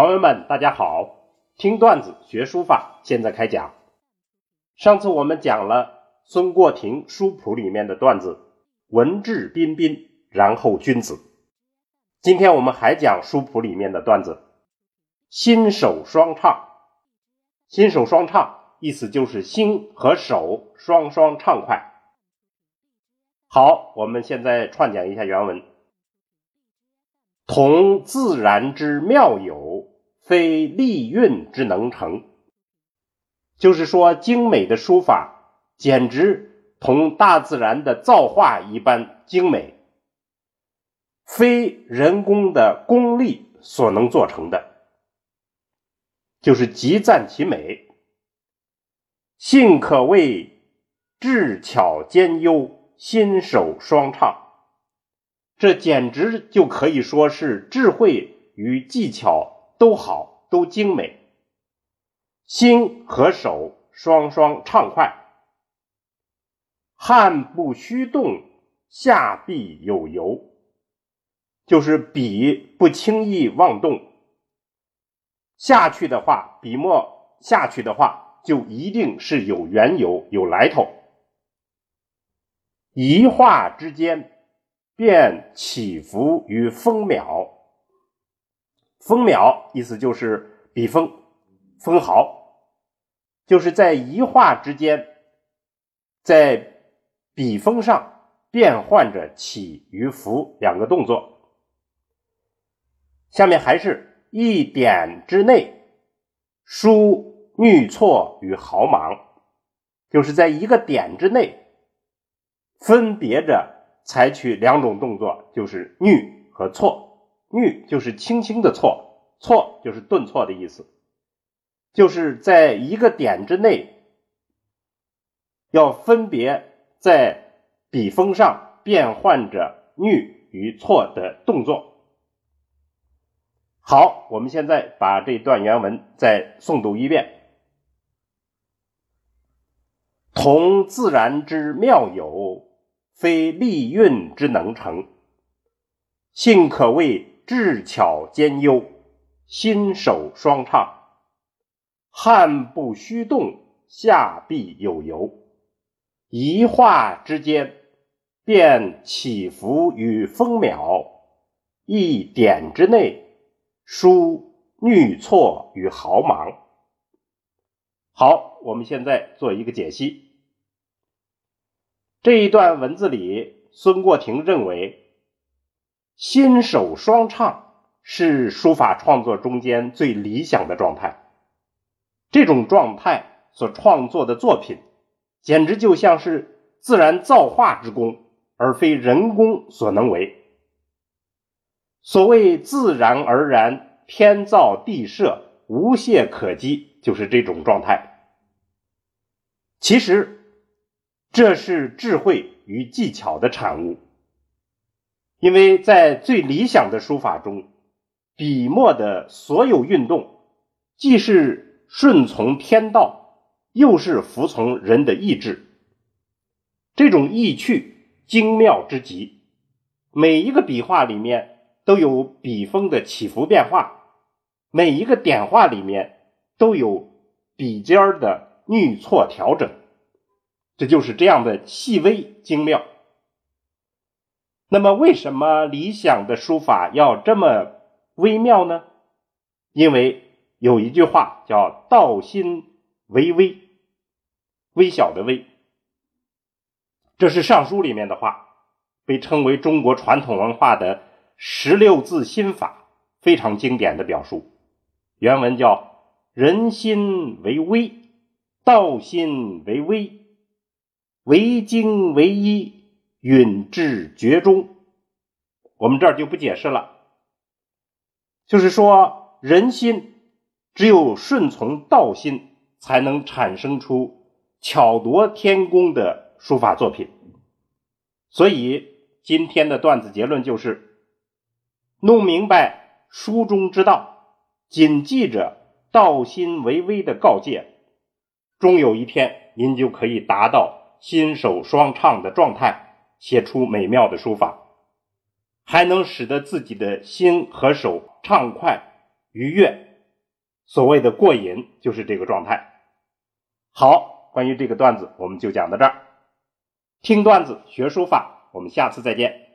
朋友们，大家好！听段子学书法，现在开讲。上次我们讲了孙过庭书谱里面的段子“文质彬彬，然后君子”。今天我们还讲书谱里面的段子“心手双畅”。心手双畅，意思就是心和手双双畅快。好，我们现在串讲一下原文。同自然之妙有，非力运之能成。就是说，精美的书法简直同大自然的造化一般精美，非人工的功力所能做成的，就是极赞其美。信可谓智巧兼优，心手双畅。这简直就可以说是智慧与技巧都好，都精美，心和手双双畅快，汗不虚动，下必有油，就是笔不轻易妄动，下去的话，笔墨下去的话，就一定是有缘由、有来头，一画之间。便起伏于分秒，分秒意思就是笔锋分毫，就是在一画之间，在笔锋上变换着起与伏两个动作。下面还是一点之内，疏衄错与毫芒，就是在一个点之内，分别着。采取两种动作，就是衄和错。衄就是轻轻的错，错就是顿挫的意思。就是在一个点之内，要分别在笔锋上变换着衄与错的动作。好，我们现在把这段原文再诵读一遍。同自然之妙有。非利运之能成，性可谓智巧兼优，心手双畅。汗不虚动，下必有油。一画之间，便起伏于分秒；一点之内，疏衄错与毫芒。好，我们现在做一个解析。这一段文字里，孙过庭认为，心手双畅是书法创作中间最理想的状态。这种状态所创作的作品，简直就像是自然造化之功，而非人工所能为。所谓自然而然，天造地设，无懈可击，就是这种状态。其实。这是智慧与技巧的产物，因为在最理想的书法中，笔墨的所有运动，既是顺从天道，又是服从人的意志。这种意趣精妙之极，每一个笔画里面都有笔锋的起伏变化，每一个点画里面都有笔尖儿的衄错调整。这就是这样的细微精妙。那么，为什么理想的书法要这么微妙呢？因为有一句话叫“道心为微”，微小的微。这是《尚书》里面的话，被称为中国传统文化的十六字心法，非常经典的表述。原文叫“人心为微，道心为微”。为精为一，允至绝中。我们这儿就不解释了，就是说人心只有顺从道心，才能产生出巧夺天工的书法作品。所以今天的段子结论就是：弄明白书中之道，谨记着道心为微的告诫，终有一天您就可以达到。心手双畅的状态，写出美妙的书法，还能使得自己的心和手畅快愉悦。所谓的过瘾就是这个状态。好，关于这个段子我们就讲到这儿。听段子学书法，我们下次再见。